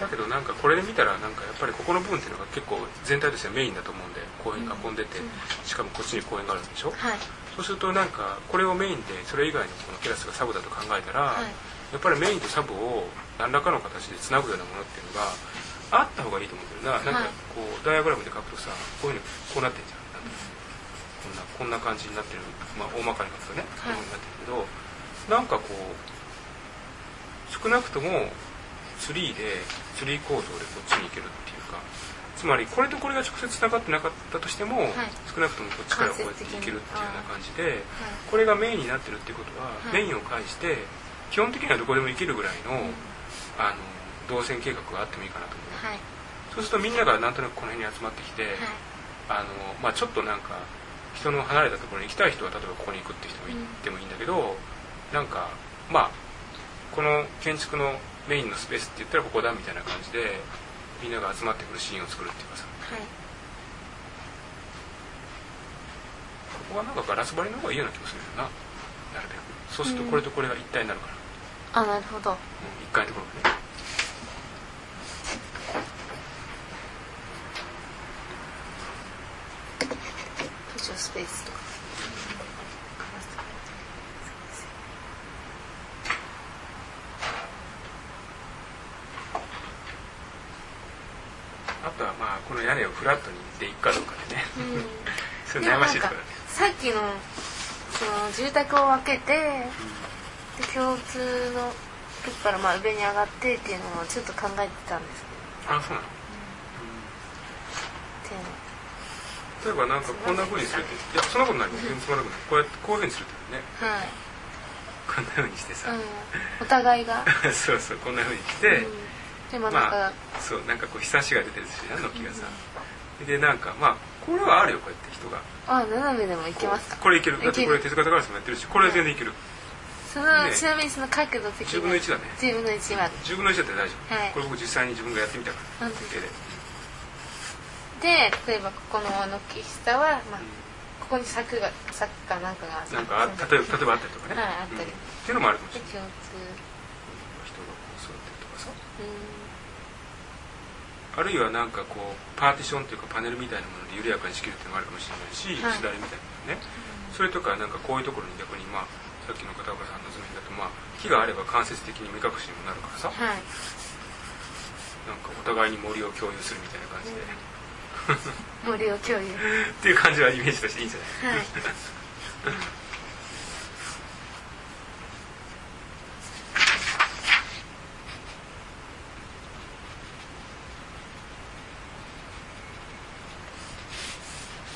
だけどなんかこれで見たらなんかやっぱりここの部分っていうのが結構全体としてメインだと思うんで公園囲んでて、しかもこっちに公園があるんでしょ、はい。そうするとなんかこれをメインでそれ以外のこのテラスがサブだと考えたら、はい。やっぱりメインとサブを何らかの形でつなぐようなものっていうのがあった方がいいと思うんだよな、なんかこうダイアグラムで書くとさこういうふうにこうなってんじゃん。こんなこんな感じになってるまあ大まかに書くとね、こういうふうになってるけどなんかこう少なくとも3で3構造でこっちに行けるっていうかつまりこれとこれが直接つながってなかったとしても、はい。少なくともこっちからこうやっていけるっていうような感じで、はいこれがメインになってるっていうことは、はい。メインを介して基本的にはどこでも行けるぐらいの,、あの動線計画があってもいいかなと思う、はい。そうするとみんながなんとなくこの辺に集まってきて、あのまあ、ちょっとなんか人の離れたところに行きたい人は例えばここに行くって人も行ってもいいんだけど、なんかまあこの建築のメインのスペースって言ったらここだみたいな感じでみんなが集まってくるシーンを作るっていうかさ。はい。ここはなんかガラス張りの方がいいような気もするよな。なるべく。そうするとこれとこれが一体になるから、あなるほど。うん、一階のところがね図書スペースとかあとはまあこの屋根をフラットにでいくかどうかでね、それでもなんか悩ましいところだねさっきのその住宅を分けてで共通のとこからまあ上に上がってっていうのをちょっと考えてたんですあそうなの？うの例えばなんかこんな風にするっていやそんなことない。全然つまらなくない。こうやってこういう風にするってね。はい、こんな風にしてさ、うん、お互いが、そうそうこんな風にして、うん、でもなんか、まあそうなんかこう日差しが出てるしな軒がさ、でなんかまあこれはあるよこうやって人が。あ斜めでもいけますか？これいける。だってこれ手塚高橋もやってるしこれは全然いける、その、ね。ちなみにその角度的に10分の1だね。10分の1まで10分の1だったら大丈夫、はい。これ僕実際に自分がやってみたから。手で。で例えばここの軒下は、まあ、ここに柵が柵かなんかがなんかあ例えば例えばあったりとかね、はいあったり。うん。っていうのもあるかもしでれない。共通。人がこう座ってるとかさ。うあるいはなんかこうパーティションというかパネルみたいなもので緩やかに仕切るっていうのがあるかもしれないし、はい。しだれみたいなのね、それとかなんかこういうところに逆にまあさっきの片岡さんの図面だとまあ木があれば間接的に目隠しにもなるからさ、んはい。なんかお互いに森を共有するみたいな感じで、森を共有。っていう感じはイメージとしていいんじゃない？はい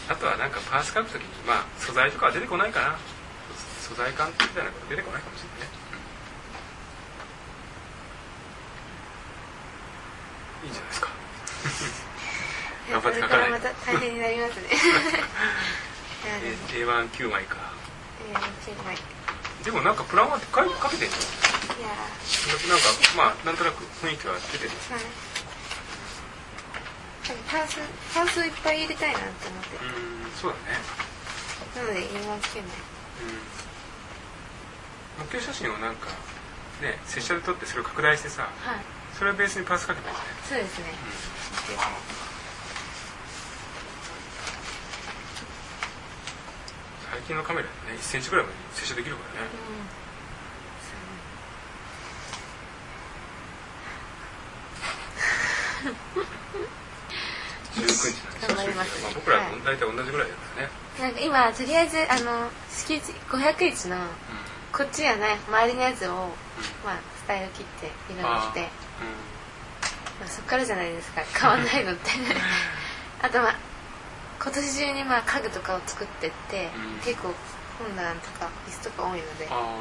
あとはなんかパース書くときにまあ素材とかは出てこないかな。素材感みたいなこと出てこないかもしれないね、いいんじゃないですか。頑張って書かないまた大変になりますね。いやでもえ A19 枚か。えーチェンマイでもなんかプランはかけてんじいやなんかまあなんとなく雰囲気は出てる。ーはい多分パースパースをいっぱい入れたいなって思ってうんそうだね。なので今つけないうん模型写真をなんかね拙者で撮ってそれを拡大してさはい。それをベースにパースかけたいじゃない。そうですね。最近のカメラでね1センチぐらいまで接写できるからね。19日なんで頑張りますまあ、僕らは大体同じぐらいだからね、なんか今とりあえずあの敷地500日のこっちやない周りのやつを、まあ、スタイル切って色にして。まあ、そっからじゃないですか。変わんないのって。あとまあ今年中にまあ家具とかを作ってって、うん。結構本棚とか椅子とか多いので。あ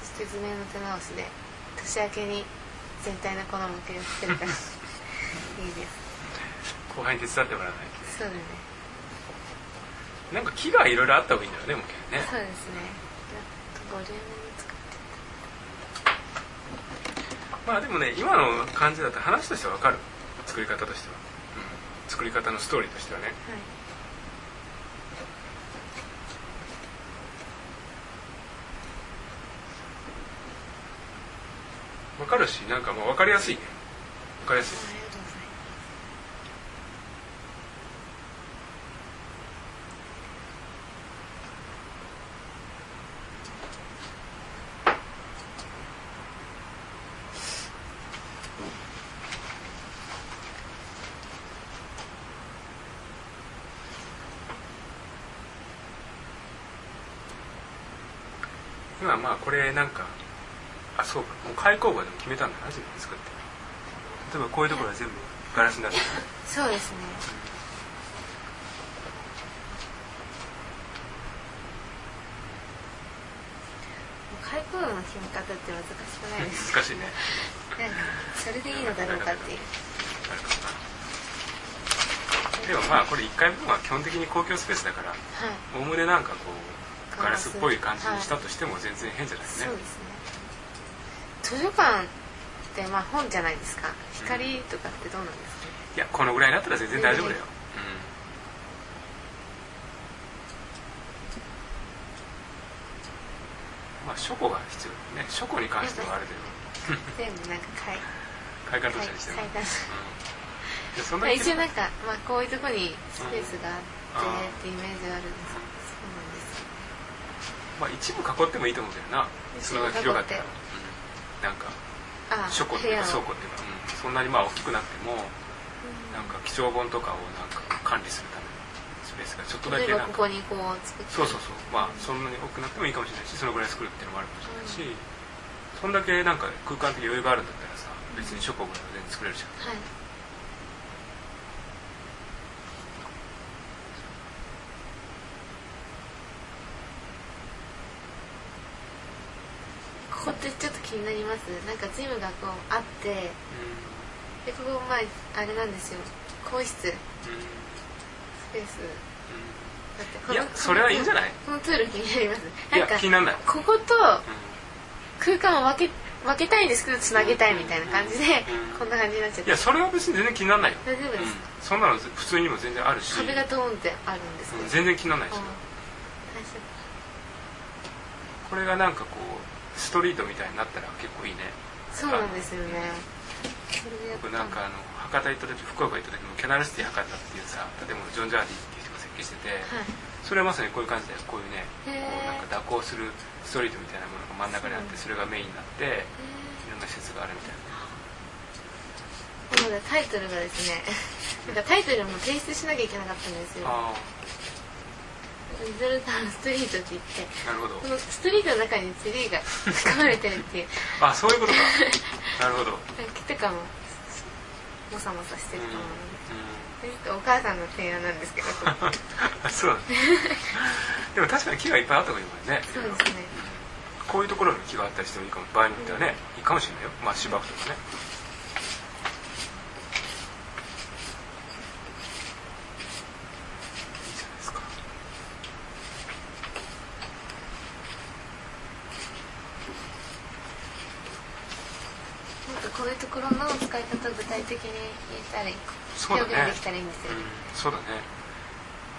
そして図面の手直しで年明けに全体のこの模型を作れたらいいです。あ後輩に手伝ってもらわないそうだね。となんか木がいろいろあった方がいいんだよね模型ね。そうですね。ボリュームに作って。まあでもね今の感じだと話としては分かる。作り方としては、うん、作り方のストーリーとしてはね。はい。分かるしなんかまあ分かりやすいね。分かりやすいありがとうござい今まあこれなんかあそうかもう開口部でも決めたんだな自分で作って例えばこういうところは全部ガラスになってそうですね開口部の決め方って難しくないです難しいねそれでいいのだろうかっていうでもまあこれ1回分は基本的に公共スペースだからはい。おおむねなんかこうガラスっぽい感じにしたとしても全然変じゃないね、そうですね。図書館ってまあ本じゃないですか。光とかってどうなんですか？ねいやこのぐらいになったら全然大丈夫だよ、うん、まあ書庫が必要だよね。書庫に関してはある程度。全部なんか買い 開館としたりしても、買い出しうん、でそんなに一応なんか、まあ、こういうとこにスペースがあってってイメージがあるんですけどまあ一部囲ってもいいと思うけどな。一その部囲って広がったら、うん、なんかあ書庫っていうか倉庫っていうか、うん、そんなにまあ大きくなくてもなんか貴重本とかをなんか管理するためのスペースがちょっとだけなんか。ここにこう作って。そうそうそう。まあそんなに大きくなってもいいかもしれないしそのぐらい作るっていうのもあるかもしれないし、そんだけなんか空間的余裕があるんだったらさ別に書庫ぐらいは全然作れるじゃん。はいここってちょっと気になります。なんかジムがこうあってでここまああれなんですよ。更衣室。スうん。うん。ペースだってこのいやそれはいいんじゃない？このツール気になります。なんか気にならない、こことう空間を分け分けたいんですけどつなげたいみたいな感じでうん。こんな感じになっちゃっん、いてやそれは別に全然気にならないよ、大丈夫です。うん、そんなの普通にも全然あるし。壁がドーンってあるんですけど。うん。全然気にならないしうん。これがなんかこうストリートみたいになったら結構いいね。そうなんですよね。僕たなんかあの博多行った時福岡行った時もキャナルシティ博多っていうさ建物ジョン・ジャーディっていう人が設計してて、はい。それはまさにこういう感じでこういうねこうなんか蛇行するストリートみたいなものが真ん中にあってそれがメインになっていろんな施設があるみたいな。なのでタイトルがですね なんかタイトルも提出しなきゃいけなかったんですよあリゾルターのストリートって言ってあなるほど。このストリートの中にツリーが 含まれてるっていう。あそういうことか。なるほど、うん木とかももさもさしてると思う。お母さんの提案なんですけどあ そうでも確かに木がいっぱいあった方がいいもんね。そうですね。こういうところに木があったりしてもいいかも。場合によってはね、いいかもしれないよ。まあ芝生とかねいいじゃないですかなんかこういうところの使い方を具体的に言えたりそうだね。表現できたらいいんですよね、うん、そうだね。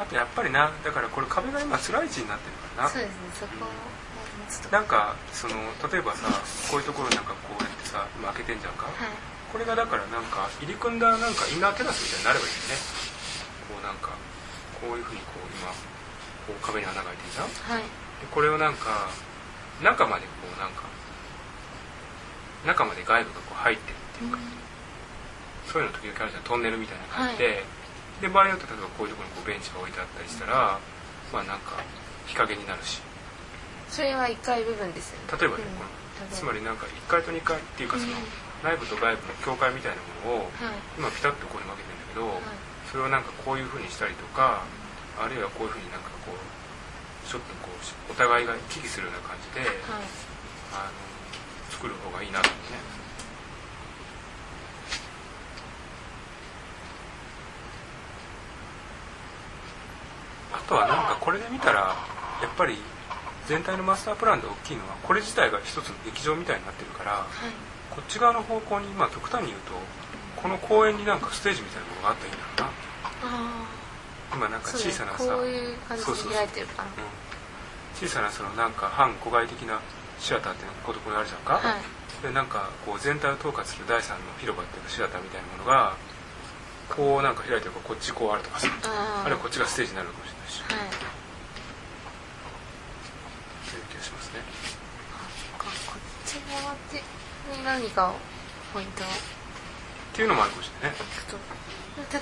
あとやっぱりなだからこれ壁が今辛い位置になってるからな。そうですねそこを持つと。なんかその例えばさこういうところなんかこうやってさ今開けてんじゃんか、はい。これがだからなんか入り組んだなんかインナーテラスみたいになればいいよね。こうなんかこういうふうにこう今こう壁に穴が開いてるじゃん。はい。でこれをなんか中までこうなんか中まで外部がこう入ってるっていうか、そういうの時々あるじゃんトンネルみたいな感じで、で場合によって例えばこういうところにこうベンチが置いてあったりしたら、まあなんか日陰になるし。それは1階部分ですよね。例えばね、うん。このつまりなんか1階と2階っていうかその、うん内部と外部の境界みたいなものを、はい。今ピタッとここに分けてるんだけど、はい。それをなんかこういうふうにしたりとかあるいはこういうふうになんかこうちょっとこうお互いが行き来するような感じで、はい。あの作る方がいいなと思うね。あとはなんかこれで見たらやっぱり全体のマスタープランで大きいのはこれ自体が一つの劇場みたいになってるからはい。こっち側の方向にまあ極端に言うとこの公園になんかステージみたいなものがあったらいいんだろうなあ今なんか小さなさこういう感じそうそうそうで開いてるから。うん。小さなそのなんか反孤外的なシアターっていうのがここにあるじゃんか、はい。でなんかこう全体を統括する第三の広場っていうかシアターみたいなものがこうなんか開いてるからこっちこうあるとかさ。ああるいはこっちがステージになるのかもしれないし。はい。そういう気がしますね。あここっち側ってに何かポイント？をっていうのもあるかもしれないね。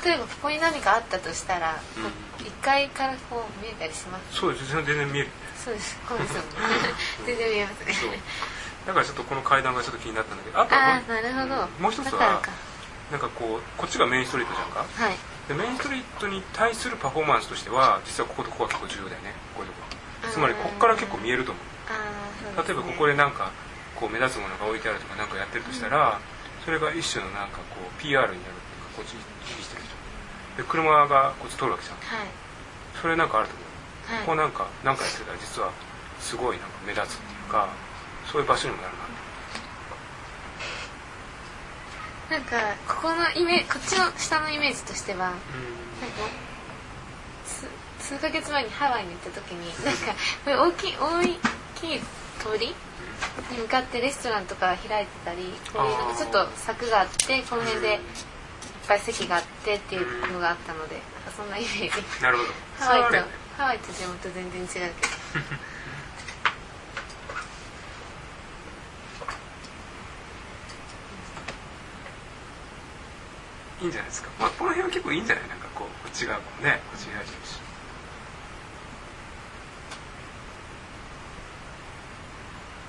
例えばここに何かあったとしたら、うん。こう1階からこう見えたりします？そうです。全然見えるそうです。こうです全然見えますねそうだからちょっとこの階段がちょっと気になったんだけどあとはああなるほど。もう一つはなんかこうこっちがメインストリートじゃんか。はい。でメインストリートに対するパフォーマンスとしては実はこことここが結構重要だよね。こういうとこつまりここから結構見えると思う。ね、例えばここでなんかこう目立つものが置いてあるとかなんかやってるとしたら、それが一種のなんかこう PR になるっていうかこっち意識してる人。で車がこっち通るわけじゃん。はい。それなんかあると思う、はいここなんかなんかやってたら実はすごいなんか目立つっていうかそういう場所にもなるななんかここのイメこっちの下のイメージとしてはなんか数数ヶ月前にハワイに行った時になんかこれ大きい大きい通りに向かってレストランとか開いてたりこういうなんかちょっと柵があってこの辺でいっぱい席があってっていうのがあったのでそんなイメージ。なるほど。ハワイとハワイと地元全然違うけど。いいんじゃないですか。まあこの辺は結構いいんじゃない？なんかこうこっち側もねこっち開いてるし。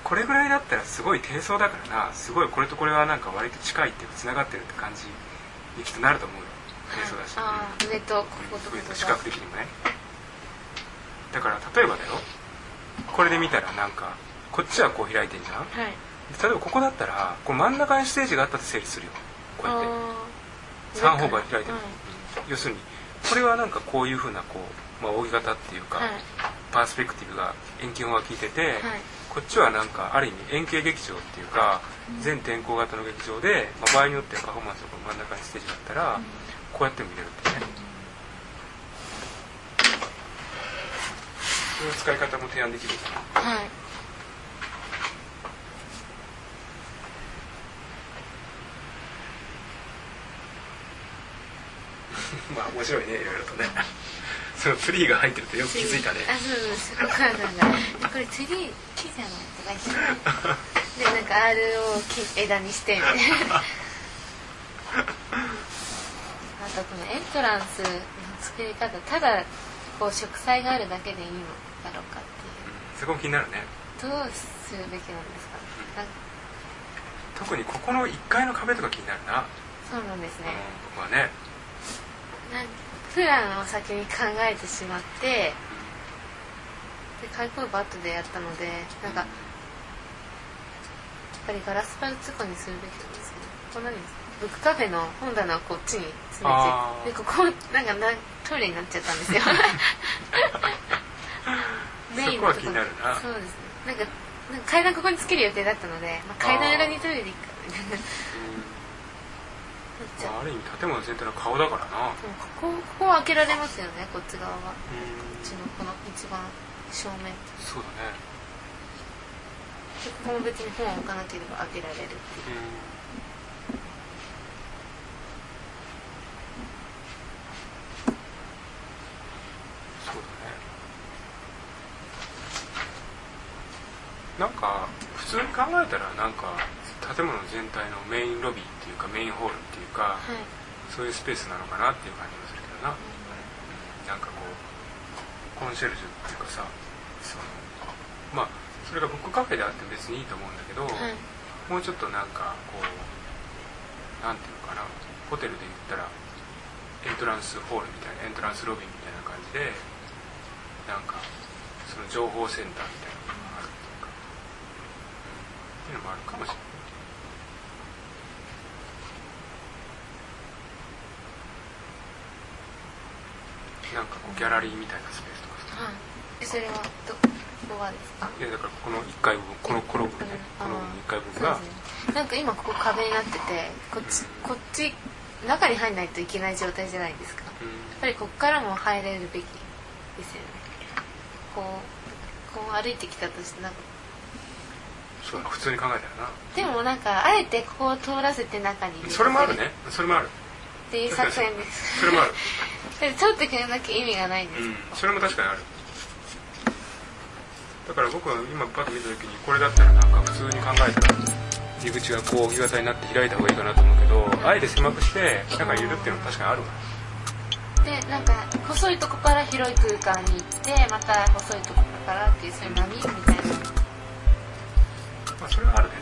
これぐらいだったらすごい低層だからな。すごいこれとこれはなんか割と近いっていうかつながってるって感じにきっとなると思うよ。低層だし、ああ上とこことこ上こと視覚的にもねだから例えばだよ。これで見たらなんかこっちはこう開いてんじゃん。はい。例えばここだったらこの真ん中にステージがあったと整理するよ。こうやって。あ3方向に開いてる、はい要するにこれはなんかこういうふうなこう、まあ、扇形っていうか、はい。パースペクティブが遠近法が効いてて、はい。こっちはなんかある意味円形劇場っていうか全天候型の劇場で、まあ、場合によってはパフォーマンスの真ん中にステージがあったら、こうやっても見れるっていうねそういう使い方も提案できるはい。まあ面白いねいろいろとね。そのツリーが入ってるとよく気づいたね。あそうそうそう。お母さんが「これツリー木じゃない?」とか言って。でなんか R を木枝にして。みたいなあとこのエントランスの作り方ただこう植栽があるだけでいいのだろうかっていう。そこも気になるね。どうするべきなんですか？なんか。特にここの1階の壁とか気になるな、そうなんですね。うん、僕はね。なんプランを先に考えてしまってで開口バットでやったのでなんかやっぱりガラスパルツコにするべきとかですけどここ何ですか？ブックカフェの本棚をこっちに詰めてでここなんかなトイレになっちゃったんですよ そこは気になるな。そうですね。なんかなんか階段ここにつける予定だったので、まあ、階段裏にトイレでいいかまあ、ある意味建物全体の顔だからな。ここここは開けられますよねこっち側は。こうん。っちのこの一番正面。そうだね。でここも別に本を置かなければ開けられるっていうだねなんか普通に考えたらなんか建物全体のメインロビーっていうかメインホールっていうか、はい。そういうスペースなのかなっていう感じもするけどな、うん。なんかこうコンシェルジュっていうかさそのまあそれがブックカフェであって別にいいと思うんだけど、はい。もうちょっとなんかこうなんていうのかなホテルで言ったらエントランスホールみたいなエントランスロビーみたいな感じでなんかその情報センターみたいなのがあるっていうか、うん、っていうのもあるかもしれないなんかこうギャラリーみたいなスペースとかさはいえそれはどこですかいやだからこの1階部分このこの部分ねこの1階部分がねなんか今ここ壁になっててこっちこっち中に入んないといけない状態じゃないですか。やっうんぱりこっからも入れるべきですよね。こうこう歩いてきたとしてなんかそうだ普通に考えたらな。でもなんかあえてここを通らせて中にそれもあるね。それもある。っていう作戦です。それもある。で通ってくれなきゃ意味がないんです、うん。それも確かにある。だから僕は今パッと見た時にこれだったらなんか普通に考えたら入り口がこう日型になって開いた方がいいかなと思うけどあえて狭くして中に入れるっていうのも確かにあるわ。でなんか細いとこから広い空間に行ってまた細いとこからっていうそういう波みたいなまあ、それはあるね